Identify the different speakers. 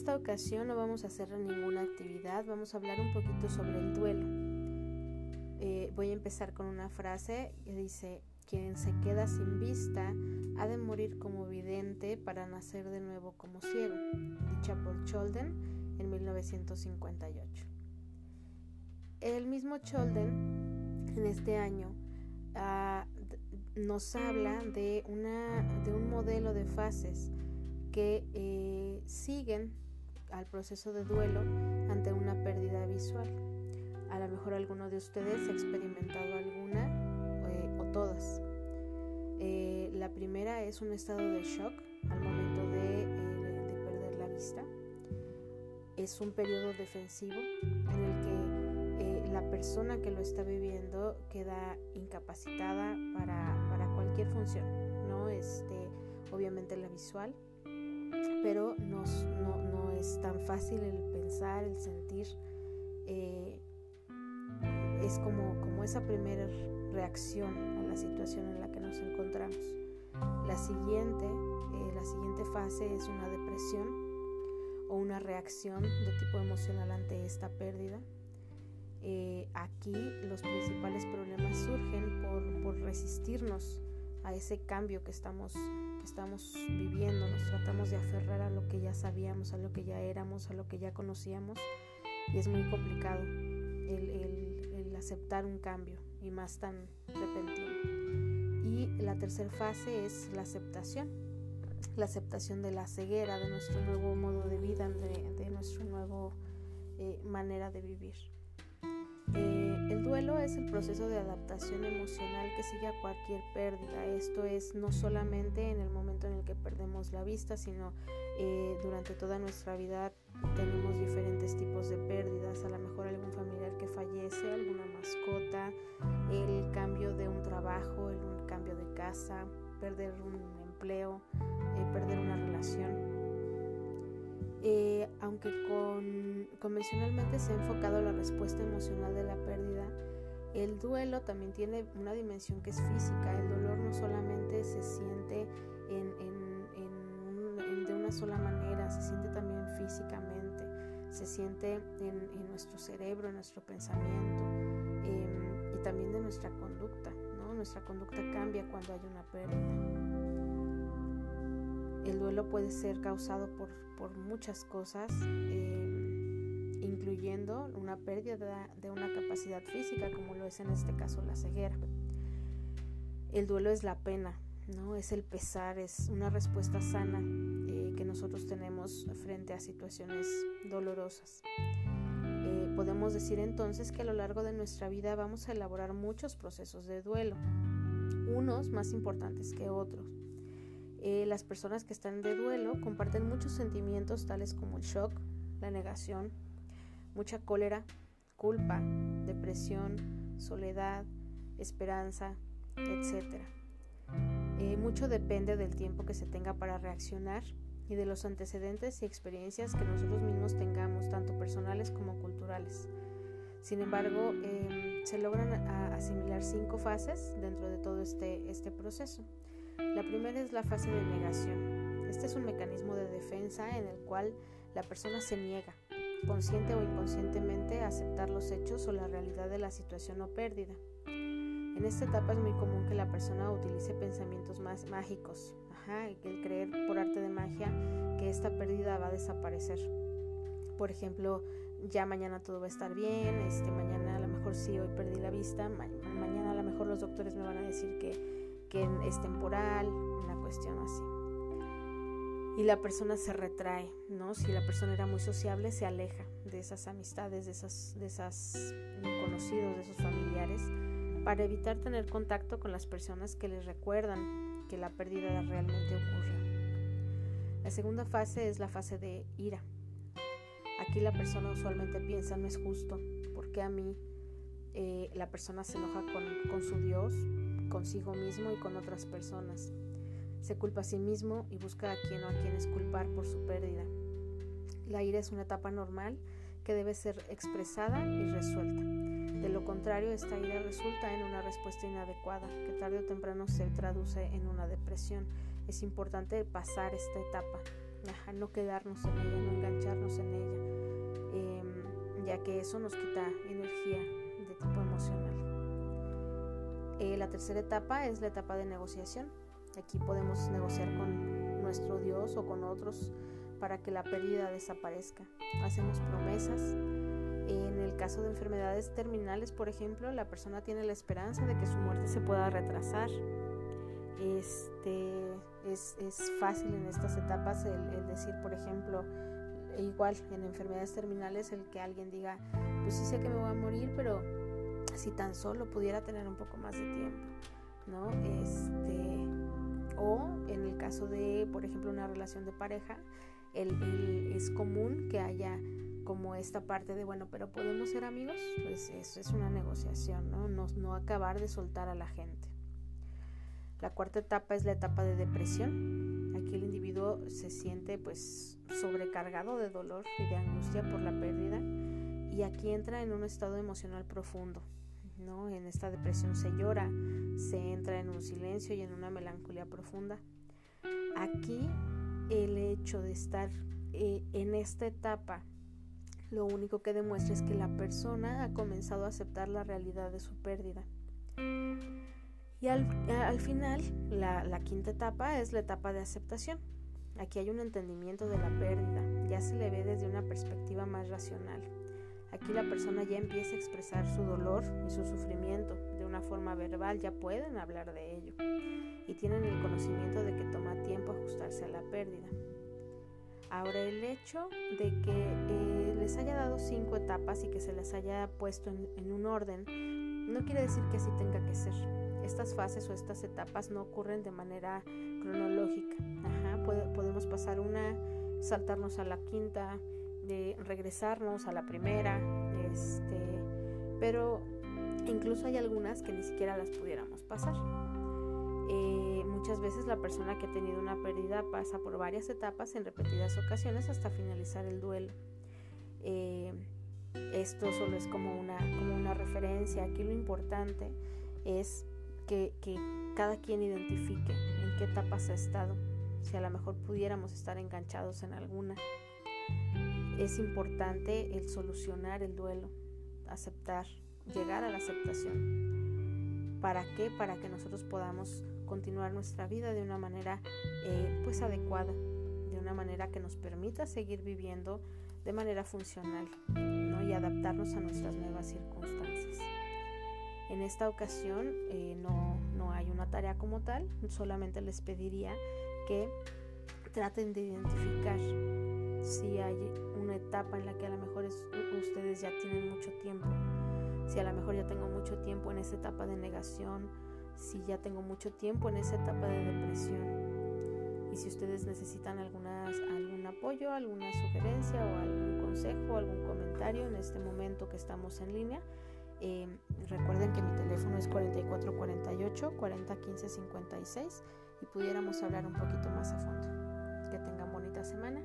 Speaker 1: esta ocasión no vamos a hacer ninguna actividad, vamos a hablar un poquito sobre el duelo. Eh, voy a empezar con una frase que dice, quien se queda sin vista ha de morir como vidente para nacer de nuevo como ciego, dicha por Cholden en 1958. El mismo Cholden en este año ah, nos habla de, una, de un modelo de fases que eh, siguen al proceso de duelo ante una pérdida visual. A lo mejor alguno de ustedes ha experimentado alguna eh, o todas. Eh, la primera es un estado de shock al momento de, de, perder la vista. Es un periodo defensivo en el que la persona que lo está viviendo queda incapacitada para, para cualquier función, ¿no? Este, obviamente la visual, pero no, no, es tan fácil el pensar, el sentir. Eh, es como, como esa primera reacción a la situación en la que nos encontramos. La siguiente, eh, la siguiente fase es una depresión o una reacción de tipo emocional ante esta pérdida. Eh, aquí los principales problemas surgen por, por resistirnos a ese cambio que estamos estamos viviendo, nos tratamos de aferrar a lo que ya sabíamos, a lo que ya éramos, a lo que ya conocíamos y es muy complicado el, aceptar un cambio y más tan repentino. Y la tercera fase es la aceptación, la aceptación de la ceguera, de nuestro nuevo modo de vida, de, nuestra nueva eh, manera de vivir. Eh, el duelo es el proceso de adaptación emocional que sigue a cualquier pérdida. Esto es no solamente en el momento en el que perdemos la vista, sino eh, durante toda nuestra vida tenemos diferentes tipos de pérdidas. A lo mejor algún familiar que fallece, alguna mascota, el cambio de un trabajo, el cambio de casa, perder un empleo, eh, perder una relación. Eh, aunque con, convencionalmente se ha enfocado la respuesta emocional de la pérdida, el duelo también tiene una dimensión que es física. El dolor no solamente se siente en, de una sola manera, se siente también físicamente, se siente en, nuestro cerebro, en nuestro pensamiento em, y también de nuestra conducta. ¿no? Nuestra conducta cambia cuando hay una pérdida. El duelo puede ser causado por, muchas cosas, eh, incluyendo una pérdida de una capacidad física, como lo es en este caso la ceguera. El duelo es la pena, ¿no? es el pesar, es una respuesta sana eh, que nosotros tenemos frente a situaciones dolorosas. Eh, podemos decir entonces que a lo largo de nuestra vida vamos a elaborar muchos procesos de duelo, unos más importantes que otros. Eh, las personas que están de duelo comparten muchos sentimientos tales como el shock, la negación, mucha cólera, culpa, depresión, soledad, esperanza, etc. Eh, mucho depende del tiempo que se tenga para reaccionar y de los antecedentes y experiencias que nosotros mismos tengamos, tanto personales como culturales. Sin embargo, em, se logran asimilar cinco fases dentro de todo este, este proceso. La primera es la fase de negación. Este es un mecanismo de defensa en el cual la persona se niega, consciente o inconscientemente, a aceptar los hechos o la realidad de la situación o pérdida. En esta etapa es muy común que la persona utilice pensamientos más mágicos, ajá, el creer por arte de magia que esta pérdida va a desaparecer. Por ejemplo, ya mañana todo va a estar bien, este mañana a lo mejor sí hoy perdí la vista, mañana a lo mejor los doctores me van a decir que que es temporal, una cuestión así. Y la persona se retrae, ¿no? Si la persona era muy sociable, se aleja de esas amistades, de esas, de esas conocidos, de esos familiares, para evitar tener contacto con las personas que les recuerdan que la pérdida realmente ocurrió. La segunda fase es la fase de ira. Aquí la persona usualmente piensa, no es justo, porque a mí eh, la persona se enoja con, con su Dios, consigo mismo y con otras personas. Se culpa a sí mismo y busca a quien o a quienes culpar por su pérdida. La ira es una etapa normal que debe ser expresada y resuelta. De lo contrario, esta ira resulta en una respuesta inadecuada, que tarde o temprano se traduce en una depresión. Es importante pasar esta etapa no quedarnos en ella, no engancharnos en ella, em, ya que eso nos quita energía de tipo emocional. Eh, la tercera etapa es la etapa de negociación. Aquí podemos negociar con nuestro Dios o con otros para que la pérdida desaparezca. Hacemos promesas. En el caso de enfermedades terminales, por ejemplo, la persona tiene la esperanza de que su muerte se pueda retrasar. Este, es, fácil en estas etapas el, decir, por ejemplo, igual en enfermedades terminales, el que alguien diga, pues sí sé que me voy a morir, pero si tan solo pudiera tener un poco más de tiempo, ¿no? Este, o en el caso de, por ejemplo, una relación de pareja, es común que haya como esta parte de, bueno, pero podemos ser amigos, pues eso es una negociación, ¿no? No, no acabar de soltar a la gente. La cuarta etapa es la etapa de depresión. Aquí el individuo se siente pues sobrecargado de dolor y de angustia por la pérdida y aquí entra en un estado emocional profundo. ¿No? En esta depresión se llora, se entra en un silencio y en una melancolía profunda. Aquí el hecho de estar eh, en esta etapa lo único que demuestra es que la persona ha comenzado a aceptar la realidad de su pérdida. Y al, final, la, la, quinta etapa es la etapa de aceptación. Aquí hay un entendimiento de la pérdida, ya se le ve desde una perspectiva más racional. Aquí la persona ya empieza a expresar su dolor y su sufrimiento de una forma verbal, ya pueden hablar de ello y tienen el conocimiento de que toma tiempo ajustarse a la pérdida. Ahora el hecho de que eh, les haya dado cinco etapas y que se les haya puesto en, un orden, no quiere decir que así tenga que ser. Estas fases o estas etapas no ocurren de manera cronológica. podemos pasar una, saltarnos a la quinta, regresarnos a la primera, este, pero incluso hay algunas que ni siquiera las pudiéramos pasar. Eh, muchas veces la persona que ha tenido una pérdida pasa por varias etapas en repetidas ocasiones hasta finalizar el duelo. Eh, esto solo es como una, como una referencia. Aquí lo importante es que, que cada quien identifique en qué etapas ha estado. Si a lo mejor pudiéramos estar enganchados en alguna es importante el solucionar el duelo, aceptar, llegar a la aceptación. ¿Para qué? Para que nosotros podamos continuar nuestra vida de una manera eh, pues adecuada, de una manera que nos permita seguir viviendo de manera funcional y adaptarnos a nuestras nuevas circunstancias. En esta ocasión eh, no, no hay una tarea como tal, solamente les pediría que traten de identificar si hay una etapa en la que a lo mejor ustedes ya tienen mucho tiempo, si a lo mejor ya tengo mucho tiempo en esa etapa de negación, si ya tengo mucho tiempo en esa etapa de depresión. Y si ustedes necesitan alguna, algún apoyo, alguna sugerencia o algún consejo, algún comentario en este momento que estamos en línea, eh, recuerden que mi teléfono es 4448 4015 56 y pudiéramos hablar un poquito más a fondo. Que tengan bonita semana.